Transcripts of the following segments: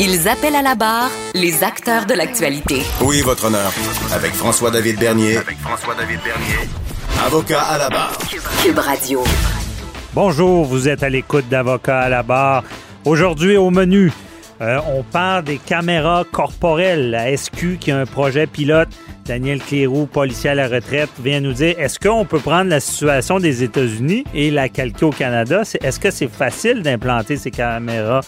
Ils appellent à la barre les acteurs de l'actualité. Oui, votre honneur? Avec François-David Bernier. Avec François-David Bernier. Avocat à la barre. Cube Radio. Bonjour, vous êtes à l'écoute d'Avocat à la barre. Aujourd'hui au menu, euh, on parle des caméras corporelles. La SQ qui a un projet pilote. Daniel Cléroux, policier à la retraite, vient nous dire est-ce qu'on peut prendre la situation des États-Unis et la calquer au Canada? Est-ce que c'est facile d'implanter ces caméras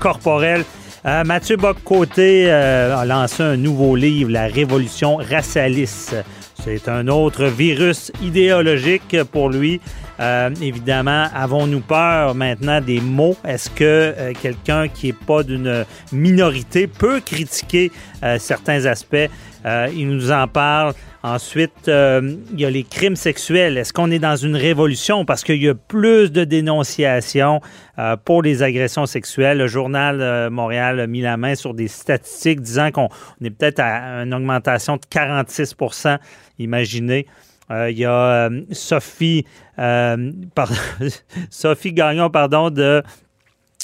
corporelles? Euh, Mathieu Bock-Côté euh, a lancé un nouveau livre, La Révolution racialiste. C'est un autre virus idéologique pour lui. Euh, évidemment, avons-nous peur maintenant des mots? Est-ce que euh, quelqu'un qui n'est pas d'une minorité peut critiquer euh, certains aspects? Euh, il nous en parle. Ensuite, il y a les crimes sexuels. Est-ce qu'on est dans une révolution? Parce qu'il y a plus de dénonciations pour les agressions sexuelles. Le journal Montréal a mis la main sur des statistiques disant qu'on est peut-être à une augmentation de 46% Imaginez. Euh, il y a euh, Sophie, euh, Sophie Gagnon pardon, de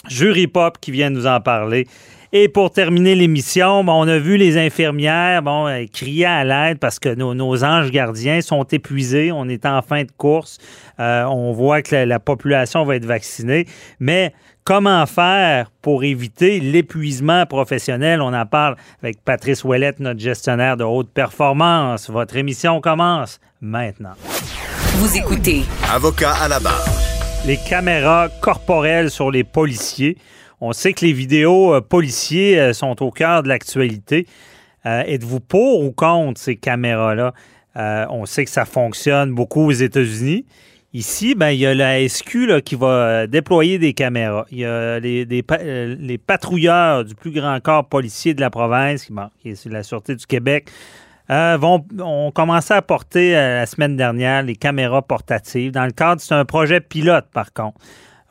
Jury Pop qui vient nous en parler. Et pour terminer l'émission, bon, on a vu les infirmières bon, euh, crier à l'aide parce que nos, nos anges gardiens sont épuisés. On est en fin de course. Euh, on voit que la, la population va être vaccinée. Mais comment faire pour éviter l'épuisement professionnel? On en parle avec Patrice Ouellette, notre gestionnaire de haute performance. Votre émission commence maintenant. Vous écoutez Avocat à la barre. Les caméras corporelles sur les policiers. On sait que les vidéos euh, policiers euh, sont au cœur de l'actualité. Euh, Êtes-vous pour ou contre ces caméras-là? On sait que ça fonctionne beaucoup aux États-Unis. Ici, ben, il y a la SQ qui va déployer des caméras. Il y a les, patrouilleurs du plus grand corps policier de la province, qui, est la Sûreté du Québec, vont, ont commencé à porter la semaine dernière les caméras portatives. Dans le cadre, c'est un projet pilote, par contre.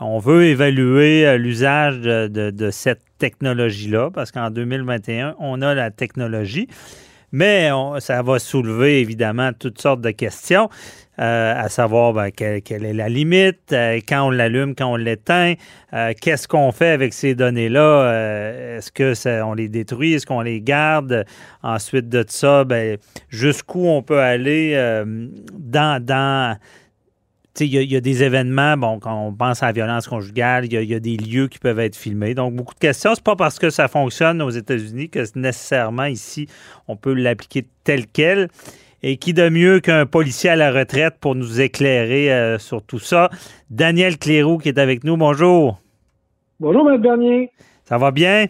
On veut évaluer euh, l'usage de, cette technologie-là, parce qu'en 2021, on a la technologie. Mais ça va soulever évidemment toutes sortes de questions, euh, à savoir ben, quelle, est la limite, euh, quand on l'allume, quand on l'éteint, qu'est-ce qu'on fait avec ces données-là, est-ce que ça- on les détruit, est-ce qu'on les garde, ensuite de ça, ben, jusqu'où on peut aller dans, dans il y, a- il y a des événements, bon, quand on pense à la violence conjugale, il y, a- il y a des lieux qui peuvent être filmés. Donc, beaucoup de questions. C'est pas parce que ça fonctionne aux États-Unis que nécessairement ici, on peut l'appliquer tel quel. Et qui de mieux qu'un policier à la retraite pour nous éclairer euh, sur tout ça? Daniel Cléroux qui est avec nous. Bonjour. Bonjour, M. Bernier. Ça va bien?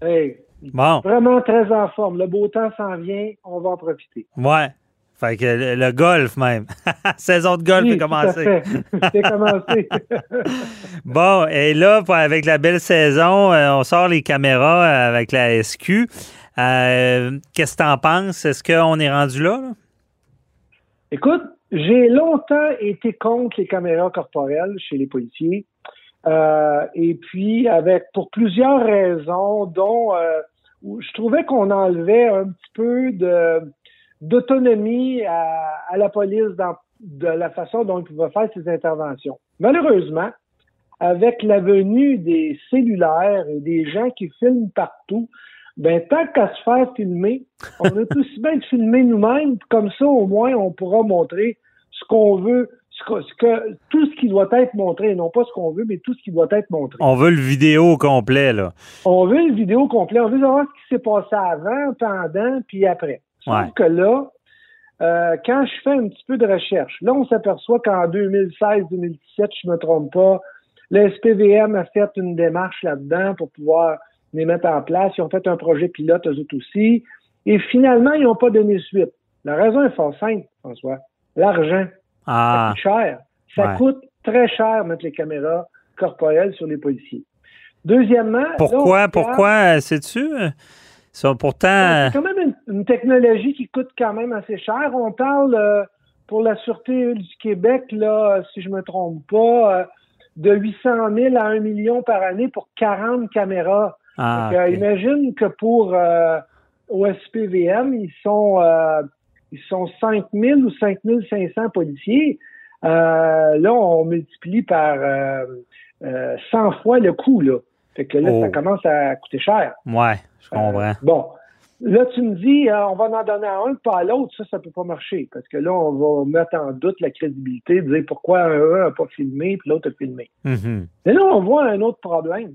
Hey, Bon. vraiment très en forme. Le beau temps s'en vient, on va en profiter. Ouais. Fait que le, le golf même. Saison de golf Oui, est commencée. C'est commencé. Bon, et là, avec la belle saison, euh, on sort les caméras avec la SQ. Euh, Qu'est-ce que tu en penses? Est-ce qu'on est rendu là? là? Écoute, j'ai longtemps été contre les caméras corporelles chez les policiers. Euh, et puis, avec pour plusieurs raisons, dont euh, je trouvais qu'on enlevait un petit peu de d'autonomie à, à la police dans de la façon dont il pouvait faire ses interventions. Malheureusement, avec la venue des cellulaires et des gens qui filment partout, ben tant qu'à se faire filmer, on est aussi bien de filmer nous-mêmes, comme ça au moins on pourra montrer ce qu'on veut, ce que, ce que- tout ce qui doit être montré, non pas ce qu'on veut, mais tout ce qui doit être montré. On veut le vidéo complet, là. On veut une vidéo complète, on veut savoir ce qui s'est passé avant, pendant, puis après. Sauf que là, euh, quand je fais un petit peu de recherche, là, on s'aperçoit qu'en 2016-2017, je me trompe pas, le SPVM a fait une démarche là-dedans pour pouvoir les mettre en place. Ils ont fait un projet pilote, eux autres aussi. Et finalement, ils n'ont pas donné suite. La raison est fort simple, François. L'argent. Ah. Ça coûte cher. Ça coûte très cher mettre les caméras corporelles sur les policiers. Deuxièmement. Pourquoi, pourquoi, sais-tu? Ça, pourtant. C'est quand même une, technologie qui coûte quand même assez cher. On parle euh, pour la Sûreté du Québec, là, si je me trompe pas, euh, de 800 000 à 1 million par année pour 40 caméras. Ah, imagine que pour euh, OSPVM, ils sont ils sont 5 000 ou 5 500 policiers. là, on multiplie par 100 fois le coût, là. Fait que là, ça oh. commence à coûter cher. Ouais, je comprends. Euh, bon. Là, tu me dis, euh, on va en donner à un, pas à l'autre. Ça, ça peut pas marcher. Parce que là, on va mettre en doute la crédibilité, de dire pourquoi un n'a pas filmé puis l'autre a filmé. Mm-hmm. Mais là, on voit un autre problème.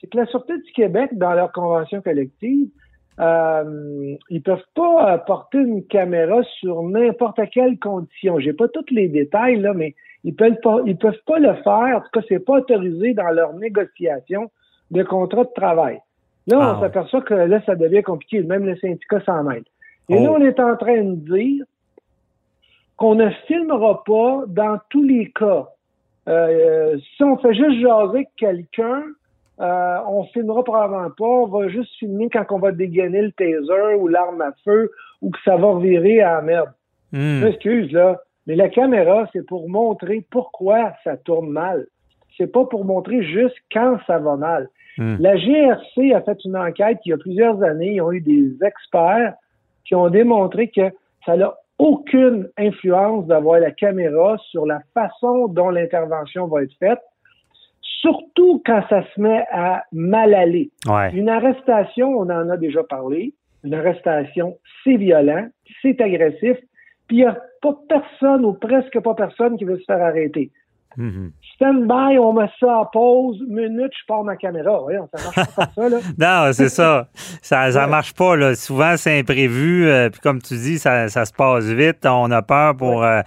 C'est que la Sûreté du Québec, dans leur convention collective, euh, ils peuvent pas porter une caméra sur n'importe quelle condition. J'ai pas tous les détails, là, mais ils peuvent pas, ils peuvent pas le faire. En tout cas, c'est pas autorisé dans leur négociation de contrat de travail. Là, on ah s'aperçoit que là, ça devient compliqué. Même le syndicat s'en mêle. Et là, oh. on est en train de dire qu'on ne filmera pas dans tous les cas. Euh, si on fait juste jaser quelqu'un, euh, on filmera probablement pas. On va juste filmer quand on va dégainer le taser ou l'arme à feu ou que ça va revirer à la merde. Hmm. Excuse, là. Mais la caméra, c'est pour montrer pourquoi ça tourne mal. C'est pas pour montrer juste quand ça va mal. Hmm. La GRC a fait une enquête il y a plusieurs années. Ils ont eu des experts qui ont démontré que ça n'a aucune influence d'avoir la caméra sur la façon dont l'intervention va être faite, surtout quand ça se met à mal aller. Une arrestation, on en a déjà parlé, une arrestation, c'est violent, c'est agressif, puis il n'y a pas personne ou presque pas personne qui veut se faire arrêter. Stand by, on met ça en pause, minute, je pars ma caméra. Voyons, ça marche pas comme ça, là. non, c'est ça. Ça ne marche pas, là. Souvent, c'est imprévu. Euh, puis comme tu dis, ça, ça, se passe vite. On a peur pour, euh,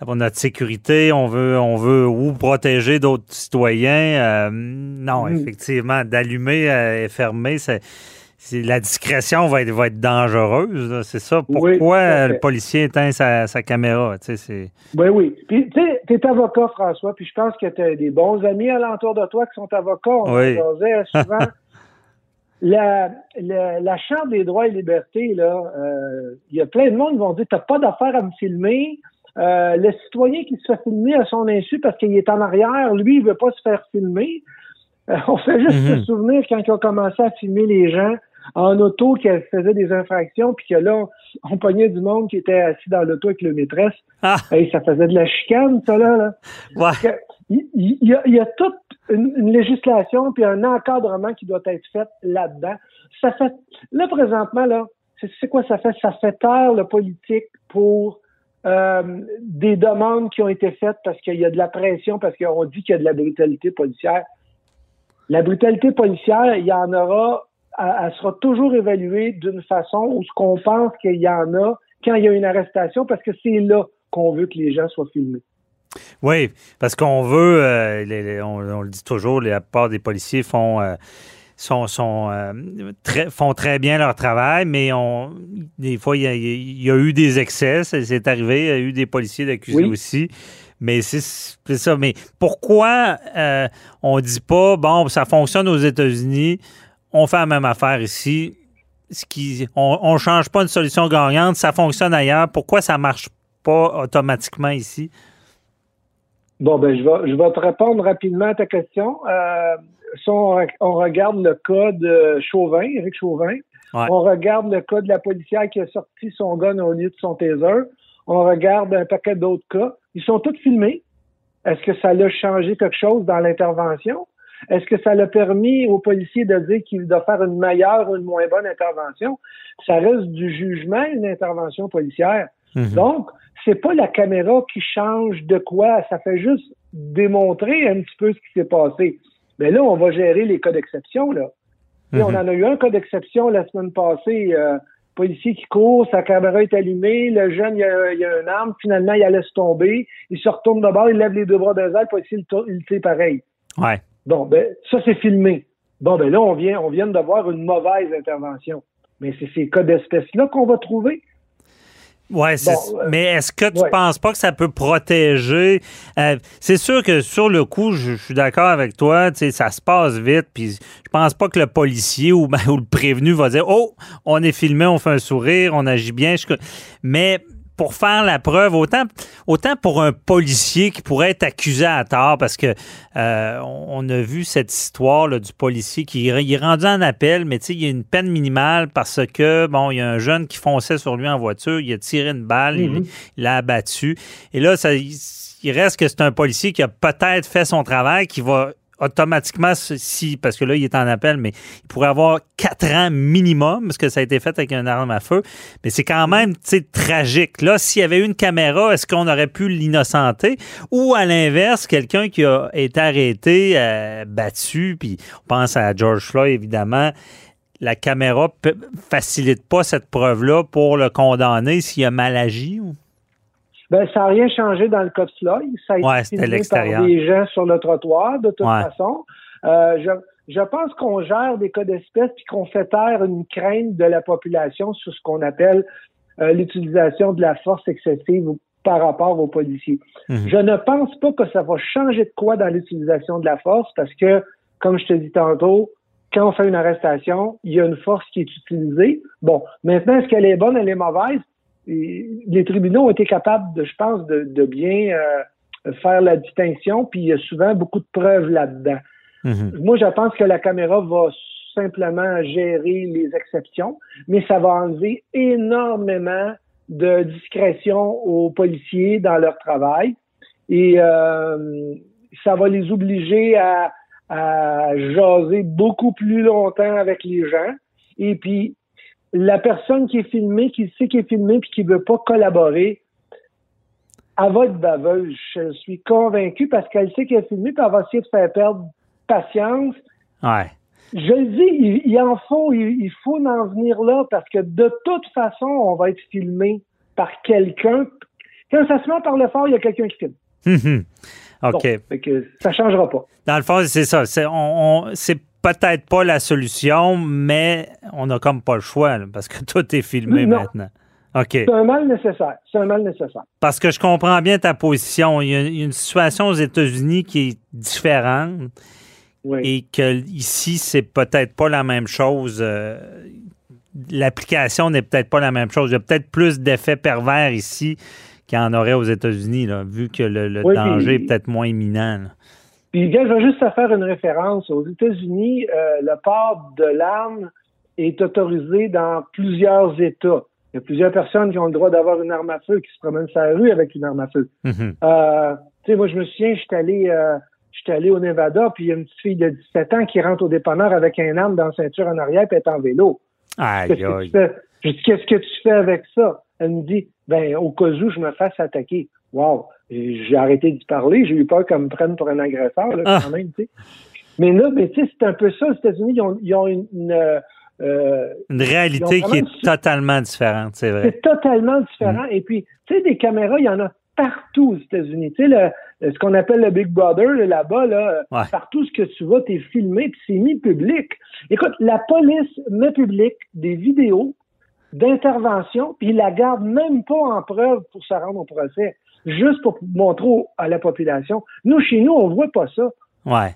pour notre sécurité. On veut, on veut ou protéger d'autres citoyens. Euh, non, mm. effectivement, d'allumer et fermer, c'est la discrétion va être, va être dangereuse. C'est ça. Pourquoi le policier éteint sa, caméra? Oui, oui. Puis, tu sais, tu es avocat, François, puis je pense que tu as des bons amis alentour de toi qui sont avocats. On oui. souvent. la, la, Charte des droits et libertés, là, euh, il y a plein de monde qui vont dire, t'as pas d'affaire à me filmer. Euh, le citoyen qui se fait filmer à son insu parce qu'il est en arrière, lui, il veut pas se faire filmer. Euh, on fait juste mm-hmm. se souvenir quand ils ont commencé à filmer les gens en auto qui faisait des infractions, puis que là, on pognait du monde qui était assis dans l'auto avec le maîtresse. Ah. Ça faisait de la chicane, ça, là. Il, y a, toute une, législation puis un encadrement qui doit être fait là-dedans. Ça fait, là, présentement, là, c'est quoi ça fait? Ça fait taire le politique pour euh, des demandes qui ont été faites parce qu'il y a de la pression, parce qu'on dit qu'il y a de la brutalité policière. La brutalité policière, il y en aura elle, sera toujours évaluée d'une façon où ce qu'on pense qu'il y en a quand il y a une arrestation, parce que c'est là qu'on veut que les gens soient filmés. Oui, parce qu'on veut, euh, on, le dit toujours, la plupart des policiers font, euh, sont, euh, très, font très bien leur travail, mais on, des fois, il y, a, eu des excès, c'est arrivé, il y a eu des policiers d'accusés aussi. Mais c'est ça. Mais pourquoi on dit pas, bon, ça fonctionne aux États-Unis, on fait la même affaire ici. Ce qui, on ne change pas une solution gagnante, ça fonctionne ailleurs. Pourquoi ça ne marche pas automatiquement ici? Bon, ben, je vais, je vais te répondre rapidement à ta question. Euh, si on, regarde le cas de Chauvin, Éric Chauvin, on regarde le cas de la policière qui a sorti son gun au lieu de son taser, on regarde un paquet d'autres cas. Ils sont tous filmés. Est-ce que ça a changé quelque chose dans l'intervention? Est-ce que ça l'a permis aux policiers de dire qu'il doit faire une meilleure ou une moins bonne intervention? Ça reste du jugement, une intervention policière. Mhm. Donc, c'est pas la caméra qui change de quoi, ça fait juste démontrer un petit peu ce qui s'est passé. Mais là, on va gérer les cas d'exception, là. On mhm. en a eu un cas d'exception la semaine passée. Euh, policier qui court, sa caméra est allumée, le jeune, il a, il a une arme, finalement, il laisse tomber, il se retourne de bord, il lève les deux bras de le policier, il, il tire pareil. Ouais. Bon, ben, ça, c'est filmé. Bon, ben là, on vient, on vient de voir une mauvaise intervention. Mais c'est ces cas d'espèce-là qu'on va trouver. Ouais, Bon, euh, mais est-ce que tu ouais. penses pas que ça peut protéger? euh, c'est sûr que sur le coup, je, je suis d'accord avec toi, tu sais, ça se passe vite, puis je pense pas que le policier ou, ben, ou le prévenu va dire Oh, on est filmé, on fait un sourire, on agit bien. Je- mais pour faire la preuve, autant, autant pour un policier qui pourrait être accusé à tort, parce que euh, on a vu cette histoire là, du policier qui il est rendu en appel, mais tu sais, il y a une peine minimale parce que, bon, il y a un jeune qui fonçait sur lui en voiture, il a tiré une balle, il- Mhm. il l'a abattu. Et là, ça, il reste que c'est un policier qui a peut-être fait son travail, qui va automatiquement, si, parce que là, il est en appel, mais il pourrait avoir quatre ans minimum, parce que ça a été fait avec une arme à feu. Mais c'est quand même, tragique. Là, s'il y avait eu une caméra, est-ce qu'on aurait pu l'innocenter? Ou à l'inverse, quelqu'un qui a été arrêté, euh, battu, puis on pense à George Floyd, évidemment, la caméra ne facilite pas cette preuve-là pour le condamner s'il a mal agi? Ou? Ben, ça n'a rien changé dans le cas de Floyd. Ça a été Ouais, filmé par des gens sur le trottoir, de toute Ouais. façon. Euh, je, je pense qu'on gère des cas d'espèce puis qu'on fait taire une crainte de la population sur ce qu'on appelle euh, l'utilisation de la force excessive par rapport aux policiers. Mhm. Je ne pense pas que ça va changer de quoi dans l'utilisation de la force parce que, comme je te dis tantôt, quand on fait une arrestation, il y a une force qui est utilisée. Bon, maintenant, est-ce qu'elle est bonne, elle est mauvaise? Les tribunaux ont été capables, de, je pense, de, de bien euh, faire la distinction, puis il y a souvent beaucoup de preuves là-dedans. Mhm. Moi, je pense que la caméra va simplement gérer les exceptions, mais ça va enlever énormément de discrétion aux policiers dans leur travail et euh, ça va les obliger à, à jaser beaucoup plus longtemps avec les gens. Et puis, la personne qui est filmée, qui sait qu'elle est filmée puis qui veut pas collaborer, elle va être baveuse. Je suis convaincu parce qu'elle sait qu'elle est filmée puis elle va essayer de faire perdre patience. Ouais. Je le dis, il, il en faut, il, il faut en venir là parce que de toute façon, on va être filmé par quelqu'un. Quand ça se met par le fort, il y a quelqu'un qui filme. OK. Bon, fait que ça changera pas. Dans le fond, c'est ça. C'est, on, on- c'est peut-être pas la solution, mais on n'a comme pas le choix là, parce que tout est filmé Non. maintenant. OK. C'est un mal nécessaire. C'est un mal nécessaire. Parce que je comprends bien ta position. Il y a une situation aux États-Unis qui est différente Oui. et que ici, c'est peut-être pas la même chose. euh, l'application n'est peut-être pas la même chose. Il y a peut-être plus d'effets pervers ici qu'il y en aurait aux États-Unis, vu que le, le Oui, danger puis- est peut-être moins imminent. là. Puis, gars, je vais juste te faire une référence. Aux États-Unis, euh, le port de l'arme est autorisé dans plusieurs États. Il y a plusieurs personnes qui ont le droit d'avoir une arme à feu, qui se promènent sur la rue avec une arme à feu. Mhm. Euh, tu sais, moi, je me souviens, j'étais allé, euh, j'étais allé au Nevada, puis il y a une petite fille de 17 ans qui rentre au dépanneur avec un arme dans la ceinture en arrière, puis elle est en vélo. Aïe, Qu'est-ce que aïe. tu fais? Je dis, qu'est-ce que tu fais avec ça? Elle me dit, ben, au cas où je me fasse attaquer. Wow. J'ai arrêté d'y parler. J'ai eu peur qu'elle me prenne pour un agresseur, là, Ah. quand même, tu sais. Mais là, mais tu sais, c'est un peu ça. Aux États-Unis, ils ont, ils ont une, une, euh, Une réalité qui est totalement différente, c'est vrai. c'est totalement différent. Et puis, tu sais, des caméras, il y en a partout aux États-Unis. Tu sais, ce qu'on appelle le Big Brother, là, là-bas, là, Ouais. partout ce que tu vas, t'es filmé, puis c'est mis public. Écoute, la police met public des vidéos d'intervention, puis ils la garde même pas en preuve pour se rendre au procès, juste pour montrer à la population. Nous, chez nous, on voit pas ça. Ouais.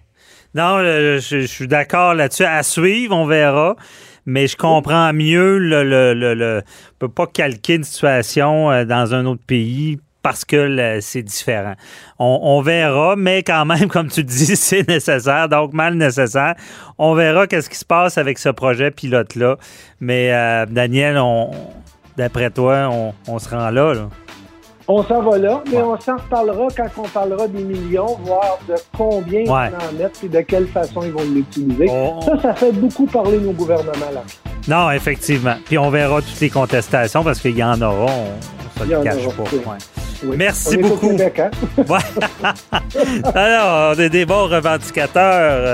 Non, je, suis d'accord là-dessus. À suivre, on verra. Mais je comprends mieux le, le, le, on peut pas calquer une situation euh, dans un autre pays parce que c'est différent. On, verra, mais quand même, comme tu dis, c'est nécessaire, donc mal nécessaire. On verra qu'est-ce qui se passe avec ce projet pilote-là. Mais euh, Daniel, d'après toi, on, on se rend là. là. On s'en va là, mais on s'en reparlera quand on parlera des millions, voir de combien ils Ouais. vont en mettre et de quelle façon ils vont l'utiliser. On- Ça, ça fait beaucoup parler nos gouvernements là. Non, effectivement. Puis on verra toutes les contestations parce qu'il y en aura. On, on se le cache pas. oui. Merci On est au beaucoup. Québec, hein? Ouais. Alors, on est des bons revendicateurs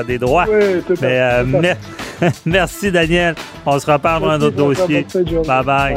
euh, des droits. Oui, tout à Mais, euh, tout mer- merci, Daniel. On se reparle pour un autre dossier. bye. Bye.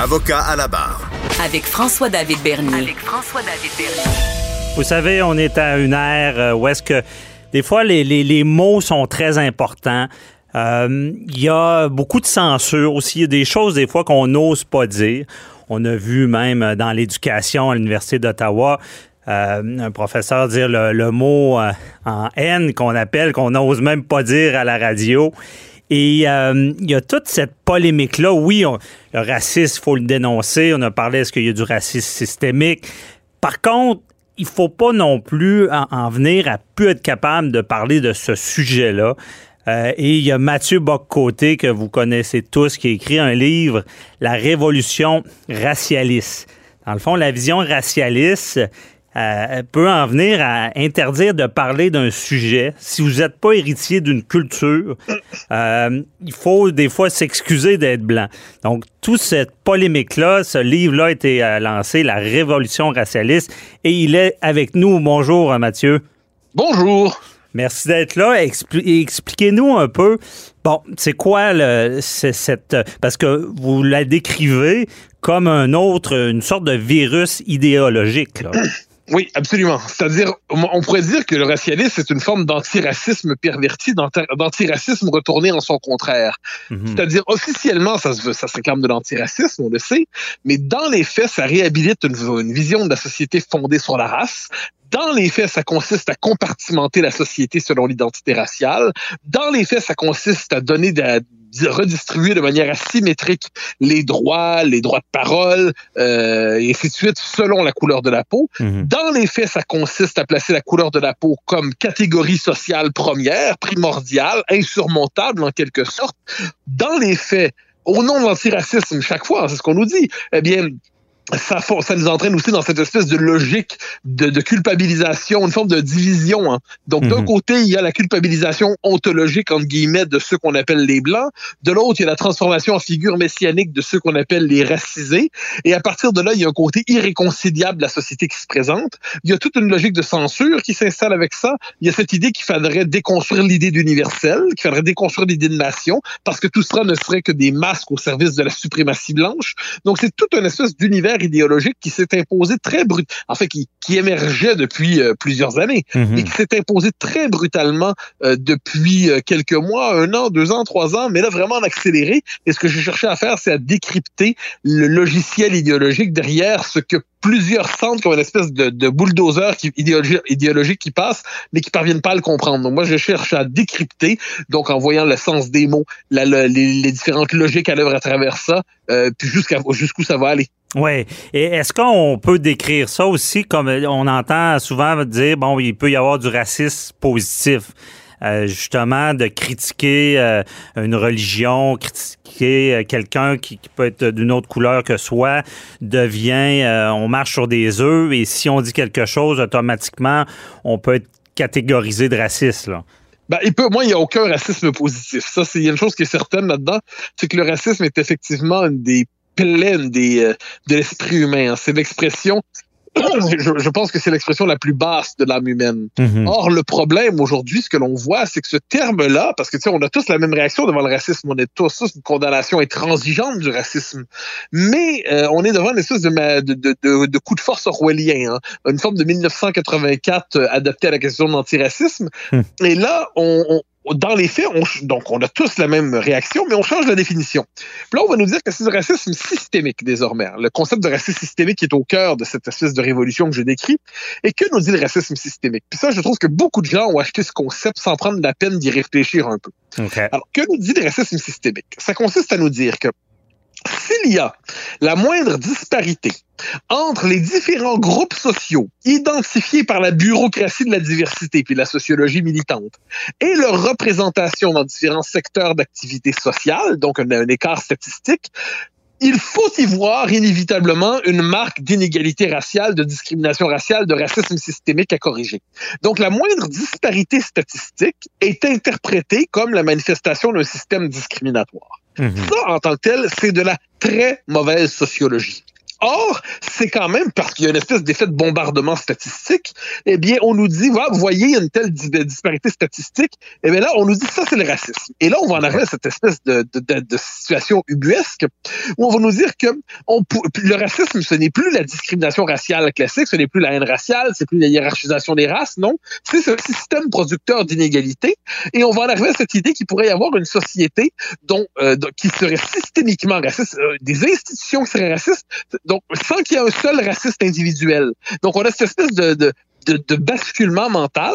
Avocat à la barre. Avec François-David Bernier. Avec François-David Bernier. Vous savez, on est à une ère euh, où est-ce que des fois les, les- les mots sont très importants. Euh, Il y a beaucoup de censure aussi. Il y a des choses des fois qu'on n'ose pas dire. On a vu même dans l'éducation à l'Université d'Ottawa euh, un professeur dire le, le mot euh, en haine qu'on appelle, qu'on n'ose même pas dire à la radio. Et euh, il y a toute cette polémique-là. Oui, on- le racisme, il faut le dénoncer. On a parlé, est-ce qu'il y a du racisme systémique? Par contre, il faut pas non plus en, en venir à plus être capable de parler de ce sujet-là. Euh, et il y a Mathieu Boccoté, que vous connaissez tous, qui a écrit un livre, La Révolution racialiste. Dans le fond, la vision racialiste euh, peut en venir à interdire de parler d'un sujet. Si vous n'êtes pas héritier d'une culture, euh, il faut des fois s'excuser d'être blanc. Donc, toute cette polémique-là, ce livre-là a été euh, lancé, La Révolution racialiste, et il est avec nous. Bonjour, Mathieu. Bonjour. Merci d'être là. Expli- Expliquez-nous un peu, bon, c'est quoi le, cette... Parce que vous la décrivez comme un autre, une sorte de virus idéologique. Là. Oui, absolument. C'est-à-dire, on pourrait dire que le racialisme c'est une forme d'antiracisme perverti, d'anti- d'antiracisme retourné en son contraire. Mhm. C'est-à-dire, officiellement, ça se, veut- ça se réclame de l'antiracisme, on le sait, mais dans les faits, ça réhabilite une, une vision de la société fondée sur la race. Dans les faits, ça consiste à compartimenter la société selon l'identité raciale. Dans les faits, ça consiste à donner de, redistribuer de manière asymétrique les droits, les droits de parole, euh, et ainsi de suite, selon la couleur de la peau. Mhm. Dans les faits, ça consiste à placer la couleur de la peau comme catégorie sociale première, primordiale, insurmontable en quelque sorte. Dans les faits, au nom de l'antiracisme, chaque fois, c'est ce qu'on nous dit, eh bien, ça, nous entraîne aussi dans cette espèce de logique de, de culpabilisation, une forme de division. hein. Donc, d'un Mhm. côté, il y a la culpabilisation ontologique, entre guillemets, de ceux qu'on appelle les Blancs. De l'autre, il y a la transformation en figure messianique de ceux qu'on appelle les racisés. Et à partir de là, il y a un côté irréconciliable de la société qui se présente. Il y a toute une logique de censure qui s'installe avec ça. Il y a cette idée qu'il faudrait déconstruire l'idée d'universel, qu'il faudrait déconstruire l'idée de nation, parce que tout cela ne serait que des masques au service de la suprématie blanche. Donc, c'est toute une espèce d'univers idéologique qui s'est imposé très brut, en fait, qui, qui émergeait depuis euh, plusieurs années Mhm. et qui s'est imposé très brutalement euh, depuis euh, quelques mois, un an, deux ans, trois ans, mais là vraiment en accéléré. Et ce que j'ai cherché à faire, c'est à décrypter le logiciel idéologique derrière ce que plusieurs sentent comme une espèce de, de bulldozer qui, idéologi- idéologique qui passe, mais qui parviennent pas à le comprendre. Donc moi, je cherche à décrypter, donc en voyant le sens des mots, la- les, les différentes logiques à l'œuvre à travers ça, euh, puis jusqu'à jusqu'où ça va aller. Oui. Et est-ce qu'on peut décrire ça aussi comme on entend souvent dire, bon, il peut y avoir du racisme positif? Euh, justement, de critiquer euh, une religion, critiquer euh, quelqu'un qui, peut être d'une autre couleur que soi, devient, on marche sur des œufs et si on dit quelque chose, automatiquement, on peut être catégorisé de raciste. Là. Ben, il peut, moi, il n'y a aucun racisme positif. Ça, c'est une chose qui est certaine là-dedans, c'est que le racisme est effectivement une des plaies une des, de l'esprit humain. hein. C'est l'expression, je, je pense que c'est l'expression la plus basse de l'âme humaine. Mhm. Or, le problème aujourd'hui, ce que l'on voit, c'est que ce terme-là, parce que tu sais, on a tous la même réaction devant le racisme, on est tous, tous une condamnation intransigeante du racisme, mais euh, on est devant une espèce de, de, de, de, de coup de force orwellien, hein. une forme de 1984 euh, adapté à la question de l'antiracisme. Hmm. Et là, on, on dans les faits, on, donc on a tous la même réaction, mais on change la définition. Puis là, on va nous dire que c'est du racisme systémique désormais. Le concept de racisme systémique est au cœur de cette espèce de révolution que je décris. Et que nous dit le racisme systémique? Puis ça, je trouve que beaucoup de gens ont acheté ce concept sans prendre la peine d'y réfléchir un peu. Alors, que nous dit le racisme systémique? Ça consiste à nous dire que s'il y a la moindre disparité entre les différents groupes sociaux identifiés par la bureaucratie de la diversité puis la sociologie militante et leur représentation dans différents secteurs d'activité sociale, donc un, écart statistique, il faut y voir inévitablement une marque d'inégalité raciale, de discrimination raciale, de racisme systémique à corriger. Donc la moindre disparité statistique est interprétée comme la manifestation d'un système discriminatoire. Ça, en tant que tel, c'est de la très mauvaise sociologie. Or, c'est quand même parce qu'il y a une espèce d'effet de bombardement statistique, eh bien, on nous dit, voilà, vous voyez une telle disparité statistique, eh bien là, on nous dit ça, c'est le racisme. Et là, on va en arriver à cette espèce de, de, de, situation ubuesque où on va nous dire que on, le racisme, ce n'est plus la discrimination raciale classique, ce n'est plus la haine raciale, c'est plus la hiérarchisation des races, non. C'est ce système producteur d'inégalité. Et on va en arriver à cette idée qu'il pourrait y avoir une société dont, euh, qui serait systémiquement raciste, euh, des institutions qui seraient racistes, donc, sans qu'il y ait un seul raciste individuel. Donc, on a cette espèce de, de, de, basculement mental.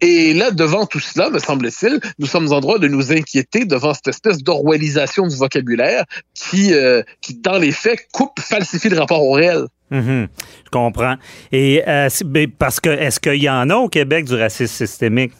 Et là, devant tout cela, me semble-t-il, nous sommes en droit de nous inquiéter devant cette espèce d'orwellisation du vocabulaire qui, euh, qui, dans les faits, coupe, falsifie le rapport au réel. Mm-hmm. je comprends. Et euh, parce que est-ce qu'il y en a au Québec du racisme systémique?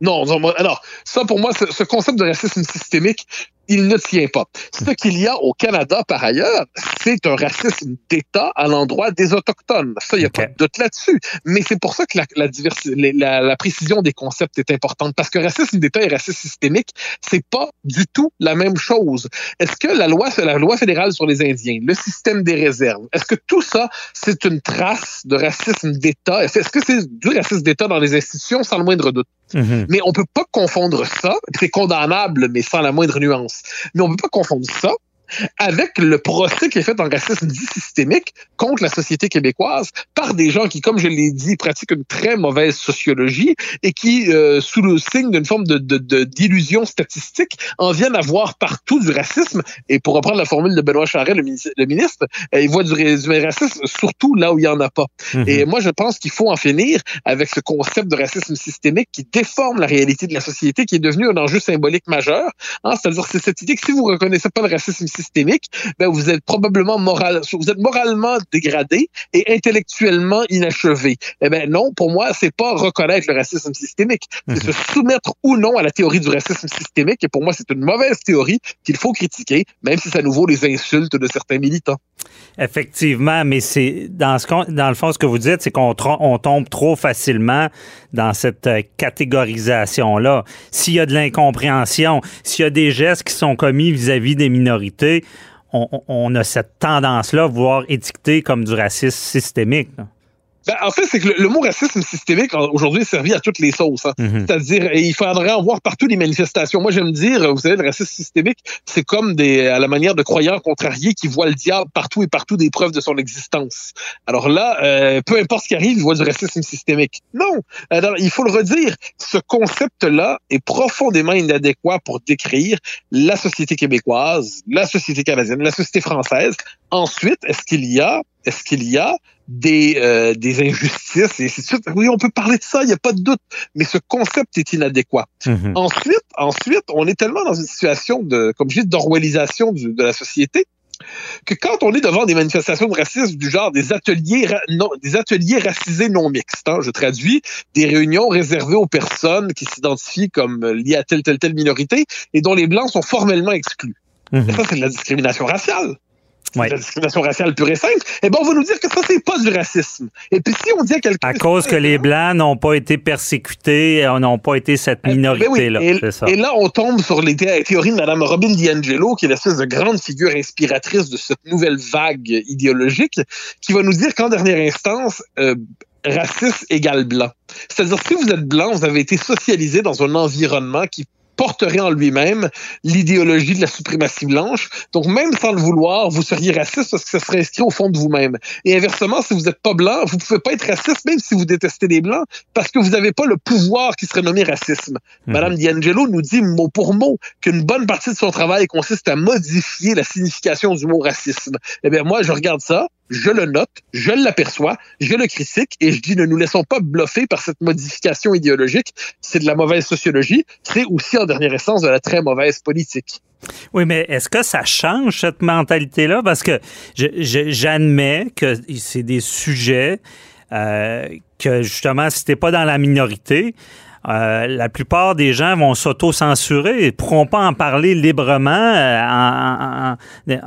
Non, alors, ça pour moi, ce concept de racisme systémique, il ne tient pas. Ce qu'il y a au Canada, par ailleurs, c'est un racisme d'État à l'endroit des Autochtones. Ça, il n'y a pas de doute là-dessus. Mais c'est pour ça que la, la, la, précision des concepts est importante. Parce que racisme d'État et racisme systémique, c'est pas du tout la même chose. Est-ce que la loi, la loi fédérale sur les Indiens, le système des réserves, est-ce que tout ça, c'est une trace de racisme d'État? Est-ce que c'est du racisme d'État dans les institutions, sans le moindre doute? Mm-hmm. Mais on peut pas confondre ça, c'est condamnable, mais sans la moindre nuance. Mais on peut pas confondre ça avec le procès qui est fait en racisme dit systémique contre la société québécoise par des gens qui, comme je l'ai dit, pratiquent une très mauvaise sociologie et qui, euh, sous le signe d'une forme de, d'illusion statistique, en viennent à voir partout du racisme. Et pour reprendre la formule de Benoît Charest, le, ministre, euh, il voit du, racisme surtout là où il n'y en a pas. Mhm. Et moi, je pense qu'il faut en finir avec ce concept de racisme systémique qui déforme la réalité de la société, qui est devenu un enjeu symbolique majeur. Hein, c'est-à-dire, c'est cette idée que si vous reconnaissez pas le racisme systémique, systémique, ben vous êtes probablement moral, vous êtes moralement dégradé et intellectuellement inachevé. Eh ben non, pour moi, c'est pas reconnaître le racisme systémique, c'est mhm. se soumettre ou non à la théorie du racisme systémique. Et pour moi, c'est une mauvaise théorie qu'il faut critiquer, même si ça nous vaut les insultes de certains militants. Effectivement, mais c'est dans ce dans le fond ce que vous dites, c'est qu'on on tombe trop facilement dans cette euh, catégorisation là. S'il y a de l'incompréhension, s'il y a des gestes qui sont commis vis-à-vis des minorités, on, a cette tendance-là à étiqueter comme du racisme systémique. Ben, en fait, c'est que le, mot racisme systémique aujourd'hui est servi à toutes les sauces. Hein. Mhm. C'est-à-dire, il faudrait en voir partout les manifestations. Moi, j'aime dire, vous savez, le racisme systémique, c'est comme des, à la manière de croyants contrariés qui voient le diable partout et partout des preuves de son existence. Alors là, euh, peu importe ce qui arrive, ils voient du racisme systémique. Non. Alors, il faut le redire. Ce concept-là est profondément inadéquat pour décrire la société québécoise, la société canadienne, la société française. Ensuite, est-ce qu'il y a, est-ce qu'il y a des, euh, des injustices et ainsi de suite. Oui, on peut parler de ça, il n'y a pas de doute, mais ce concept est inadéquat. Mhm. Ensuite, ensuite, on est tellement dans une situation de, comme je dis, d'orwellisation de la société que quand on est devant des manifestations de racisme du genre des ateliers non, des ateliers racisés non mixtes, hein, je traduis, des réunions réservées aux personnes qui s'identifient comme liées à telle telle telle minorité et dont les blancs sont formellement exclus. Mhm. Ça c'est de la discrimination raciale la discrimination raciale pure et simple, eh ben, on va nous dire que ça, c'est pas du racisme. Et puis, si on dit à quelqu'un. À cause que les Blancs n'ont pas été persécutés, euh, n'ont pas été cette eh, ben minorité-là. et, là, on tombe sur les théories de Mme Robin DiAngelo, qui est l'espèce de grande figure inspiratrice de cette nouvelle vague idéologique, qui va nous dire qu'en dernière instance, euh, raciste égale blanc. C'est-à-dire, si vous êtes blanc, vous avez été socialisé dans un environnement qui porterait en lui-même l'idéologie de la suprématie blanche. Donc, même sans le vouloir, vous seriez raciste parce que ça serait inscrit au fond de vous-même. Et inversement, si vous n'êtes pas blanc, vous pouvez pas être raciste même si vous détestez les blancs parce que vous n'avez pas le pouvoir qui serait nommé racisme. Mhm. Madame D'Angelo nous dit mot pour mot qu'une bonne partie de son travail consiste à modifier la signification du mot racisme. Eh bien, moi, je regarde ça, je le note, je l'aperçois, je le critique et je dis ne nous laissons pas bluffer par cette modification idéologique. C'est de la mauvaise sociologie, c'est aussi en dernière essence de la très mauvaise politique. Oui, mais est-ce que ça change cette mentalité-là? Parce que j'admets que c'est des sujets euh, que justement, si t'es pas dans la minorité, euh, la plupart des gens vont s'auto-censurer et pourront pas en parler librement euh,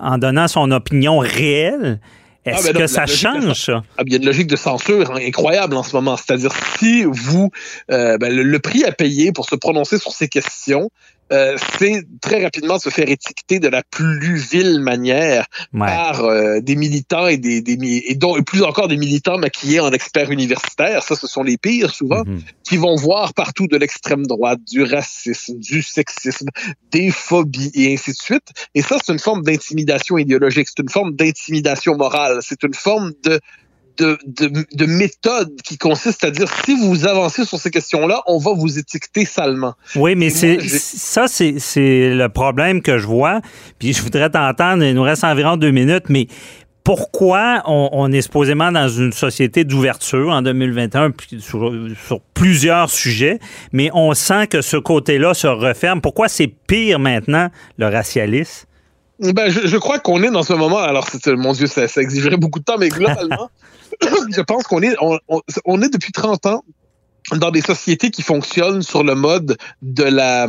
en, donnant son opinion réelle. Est-ce ah, ben que ça change, ça? Ah, il y a une logique de censure incroyable en ce moment. C'est-à-dire, si vous, ben, le, prix à payer pour se prononcer sur ces questions, euh, c'est très rapidement se faire étiqueter de la plus vile manière par euh, des militants et des, des et dont et plus encore des militants maquillés en experts universitaires. Ça, ce sont les pires souvent, mhm. qui vont voir partout de l'extrême droite, du racisme, du sexisme, des phobies et ainsi de suite. Et ça, c'est une forme d'intimidation idéologique, c'est une forme d'intimidation morale, c'est une forme de de, de, méthode qui consiste à dire si vous avancez sur ces questions-là, on va vous étiqueter salement. Oui, mais c'est ça, c'est le problème que je vois. Puis je voudrais t'entendre, il nous reste environ deux minutes, mais pourquoi on, est supposément dans une société d'ouverture en 2021 sur, sur, plusieurs sujets, mais on sent que ce côté-là se referme. Pourquoi c'est pire maintenant, le racialisme? Ben, je, crois qu'on est dans ce moment, alors mon Dieu, ça, ça exigerait beaucoup de temps, mais globalement, je pense qu'on est, on, on, est depuis 30 ans dans des sociétés qui fonctionnent sur le mode de la,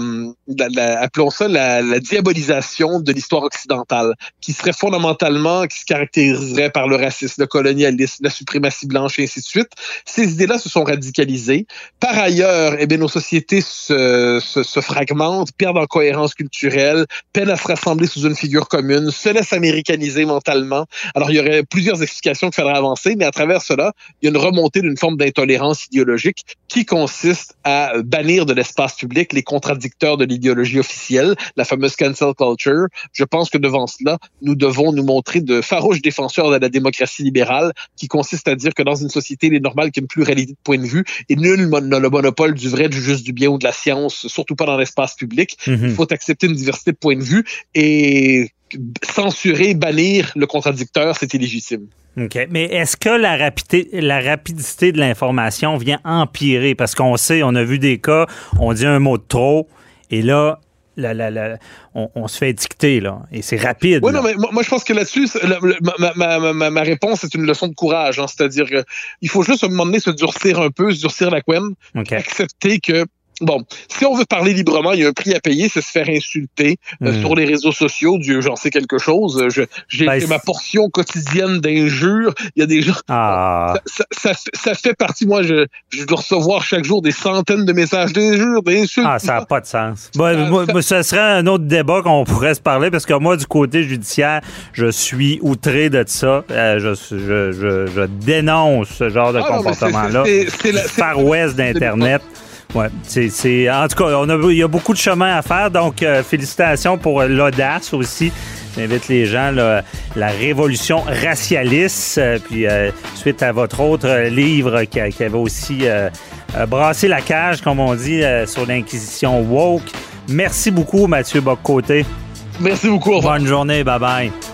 appelons ça la, diabolisation de l'histoire occidentale, qui serait fondamentalement, qui se caractériserait par le racisme, le colonialisme, la suprématie blanche et ainsi de suite. Ces idées-là se sont radicalisées. Par ailleurs, eh bien, nos sociétés se, se, se fragmentent, perdent en cohérence culturelle, peinent à se rassembler sous une figure commune, se laissent américaniser mentalement. Alors, il y aurait plusieurs explications qu'il faudrait avancer, mais à travers cela, il y a une remontée d'une forme d'intolérance idéologique qui consiste à bannir de l'espace public les contradicteurs de l'idéologie officielle, la fameuse cancel culture. Je pense que devant cela, nous devons nous montrer de farouches défenseurs de la démocratie libérale, qui consiste à dire que dans une société, il est normal qu'il y ait une pluralité de points de vue et nul n'a le monopole du vrai, du juste, du bien ou de la science, surtout pas dans l'espace public. Mhm. Il faut accepter une diversité de points de vue et censurer, bannir le contradicteur, c'est illégitime. OK. Mais est-ce que la rapidité, la rapidité de l'information vient empirer? Parce qu'on sait, on a vu des cas, on dit un mot de trop, et là, la, la, on, se fait étiqueter, là. Et c'est rapide. Oui, non, mais moi, je pense que là-dessus, ma, réponse est une leçon de courage. Hein. C'est-à-dire qu'il faut juste à un moment donné se durcir un peu, se durcir la couenne, accepter que Bon, si on veut parler librement, il y a un prix à payer, c'est se faire insulter euh, hmm. sur les réseaux sociaux. Dieu, j'en sais quelque chose. J'ai ben, ma portion quotidienne d'injures. Il y a des gens. Ah. Ça, ça, fait partie. Moi, je, je, dois recevoir chaque jour des centaines de messages d'injures, d'insultes. Ah, ça n'a pas de sens. Bon, moi, ce serait un autre débat qu'on pourrait se parler parce que moi, du côté judiciaire, je suis outré de ça. Euh, je, je, je, dénonce ce genre de ah, comportement-là. C'est le Far West d'Internet. Ouais, c'est, en tout cas, on a, il y a beaucoup de chemin à faire, donc euh, félicitations pour l'audace aussi. J'invite les gens, la révolution racialiste, euh, puis euh, suite à votre autre livre qui, avait aussi brassé la cage, comme on dit, sur l'inquisition woke. Merci beaucoup, Mathieu Boccoté. Merci beaucoup. Bonne journée, bye bye.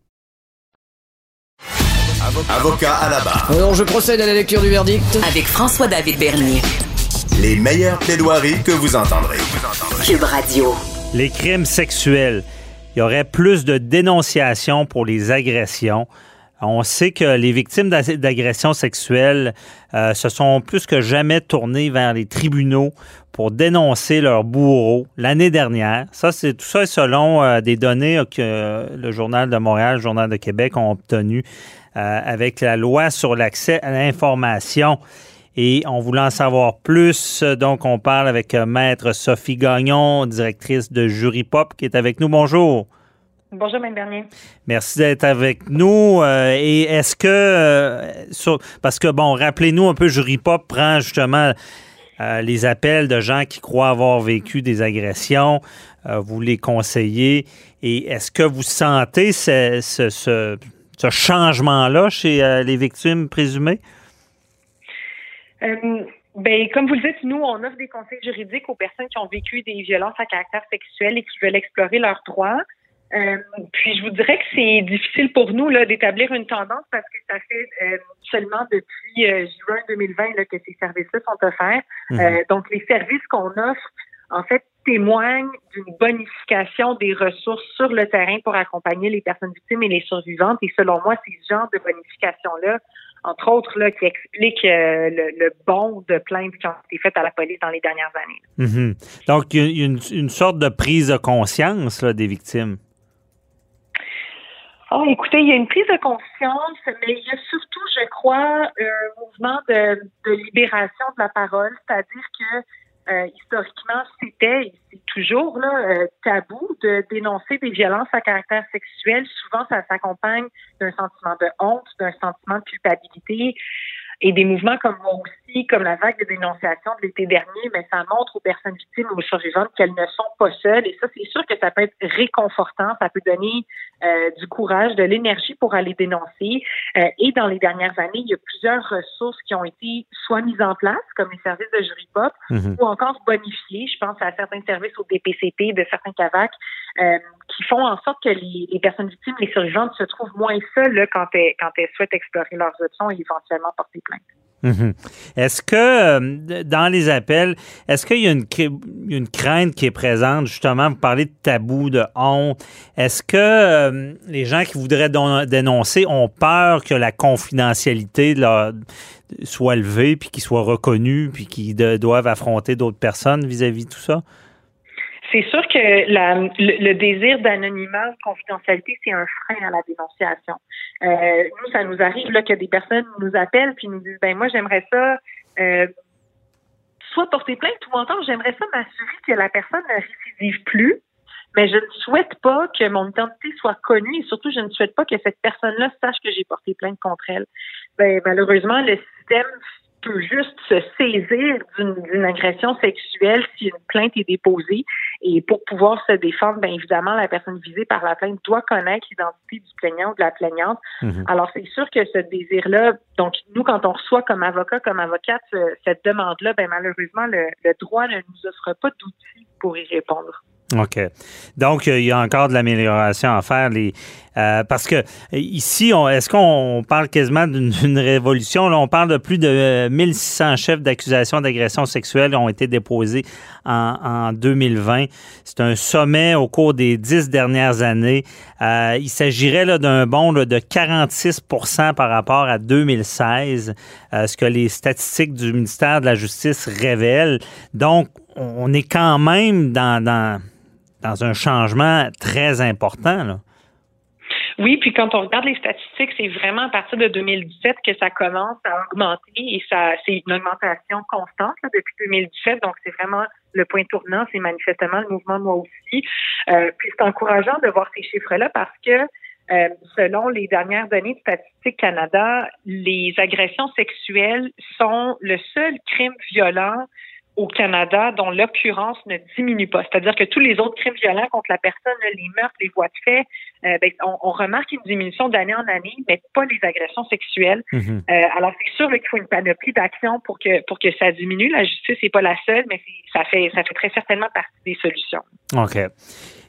Avocat à la barre. Alors je procède à la lecture du verdict. Avec François-David Bernier. Les meilleures plaidoiries que vous entendrez. Cube Radio. Les crimes sexuels. Il y aurait plus de dénonciations pour les agressions. On sait que les victimes d'agressions sexuelles euh, se sont plus que jamais tournées vers les tribunaux pour dénoncer leurs bourreaux l'année dernière. Ça, tout ça est selon euh, des données que le Journal de Montréal, le Journal de Québec ont obtenues avec la loi sur l'accès à l'information. Et on voulait en savoir plus, donc on parle avec Maître Sophie Gagnon, directrice de Jury Pop, qui est avec nous. Bonjour. Bonjour, Mme Bernier. Merci d'être avec nous. Euh, et est-ce que, euh, parce que, bon, rappelez-nous un peu, Jury Pop prend justement euh, les appels de gens qui croient avoir vécu des agressions. vous les conseillez. Et est-ce que vous sentez ce, ce changement-là chez les victimes présumées? Ben, comme vous le dites, nous, on offre des conseils juridiques aux personnes qui ont vécu des violences à caractère sexuel et qui veulent explorer leurs droits. Euh, puis je vous dirais que c'est difficile pour nous là d'établir une tendance parce que ça fait euh, seulement depuis euh, juin 2020 là, que ces services-là sont offerts. Mhm. donc les services qu'on offre, en fait, témoignent d'une bonification des ressources sur le terrain pour accompagner les personnes victimes et les survivantes. Et selon moi, c'est ce genre de bonification-là, entre autres, là, qui explique le, le bond de plaintes qui ont été faites à la police dans les dernières années. Mhm. Donc, il y a une, une, sorte de prise de conscience là, des victimes. Oh, écoutez, il y a une prise de conscience, mais il y a surtout, je crois, un mouvement de, de libération de la parole, c'est-à-dire que euh, historiquement, c'était et c'est toujours là, euh, tabou de dénoncer des violences à caractère sexuel. Souvent, ça s'accompagne d'un sentiment de honte, d'un sentiment de culpabilité et des mouvements comme moi aussi, comme la vague de dénonciation de l'été dernier, mais ça montre aux personnes victimes ou aux survivantes qu'elles ne sont pas seules. Et ça, c'est sûr que ça peut être réconfortant, ça peut donner euh, du courage, de l'énergie pour aller dénoncer. Euh, et dans les dernières années, il y a plusieurs ressources qui ont été soit mises en place, comme les services de jury pop, mhm. ou encore bonifiées. Je pense à certains services au DPCP, de certains CAVAC, euh, qui font en sorte que les, les, personnes victimes, les survivantes, se trouvent moins seules là, quand, elles, quand elles souhaitent explorer leurs options et éventuellement porter plainte. Mhm. Est-ce que euh, dans les appels, est-ce qu'il y a une, crainte qui est présente, justement, vous parlez de tabou, de honte, est-ce que euh, les gens qui voudraient dénoncer ont peur que la confidentialité soit levée, puis qu'ils soient reconnus, puis qu'ils doivent affronter d'autres personnes vis-à-vis -vis de tout ça? C'est sûr que la, le, désir d'anonymat, de confidentialité, c'est un frein à la dénonciation. Euh, nous, ça nous arrive là que des personnes nous appellent puis nous disent ben moi j'aimerais ça euh, soit porter plainte ou encore j'aimerais ça m'assurer que la personne ne récidive plus, mais je ne souhaite pas que mon identité soit connue et surtout je ne souhaite pas que cette personne-là sache que j'ai porté plainte contre elle. Ben malheureusement le système peut juste se saisir d'une agression sexuelle si une plainte est déposée. Et pour pouvoir se défendre, bien évidemment, la personne visée par la plainte doit connaître l'identité du plaignant ou de la plaignante. Mhm. Alors, c'est sûr que ce désir-là, donc nous, quand on reçoit comme avocat, comme avocate, cette demande-là, ben malheureusement, le, le droit ne nous offre pas d'outils pour y répondre. OK. Donc, il y a encore de l'amélioration à faire. Euh, parce que ici, est-ce qu'on parle quasiment d'une révolution? On parle de plus de 1600 chefs d'accusation d'agression sexuelle qui ont été déposés en, en 2020. C'est un sommet au cours des dix dernières années. Euh, il s'agirait d'un bond de 46% par rapport à 2016, euh, ce que les statistiques du ministère de la Justice révèlent. Donc, on est quand même dans dans un changement très important. Oui, puis quand on regarde les statistiques, c'est vraiment à partir de 2017 que ça commence à augmenter et ça, c'est une augmentation constante depuis 2017. Donc c'est vraiment le point tournant, c'est manifestement le mouvement moi aussi. Euh, puis c'est encourageant de voir ces chiffres-là parce que euh, selon les dernières données de Statistique Canada, les agressions sexuelles sont le seul crime violent au Canada dont l'occurrence ne diminue pas. C'est-à-dire que tous les autres crimes violents contre la personne, les meurtres, les voies de fait, euh, ben, on, remarque une diminution d'année en année, mais pas les agressions sexuelles. Mhm. Euh, alors c'est sûr qu'il faut une panoplie d'actions pour que pour que ça diminue. La justice n'est pas la seule, mais ça fait ça fait très certainement partie des solutions. OK.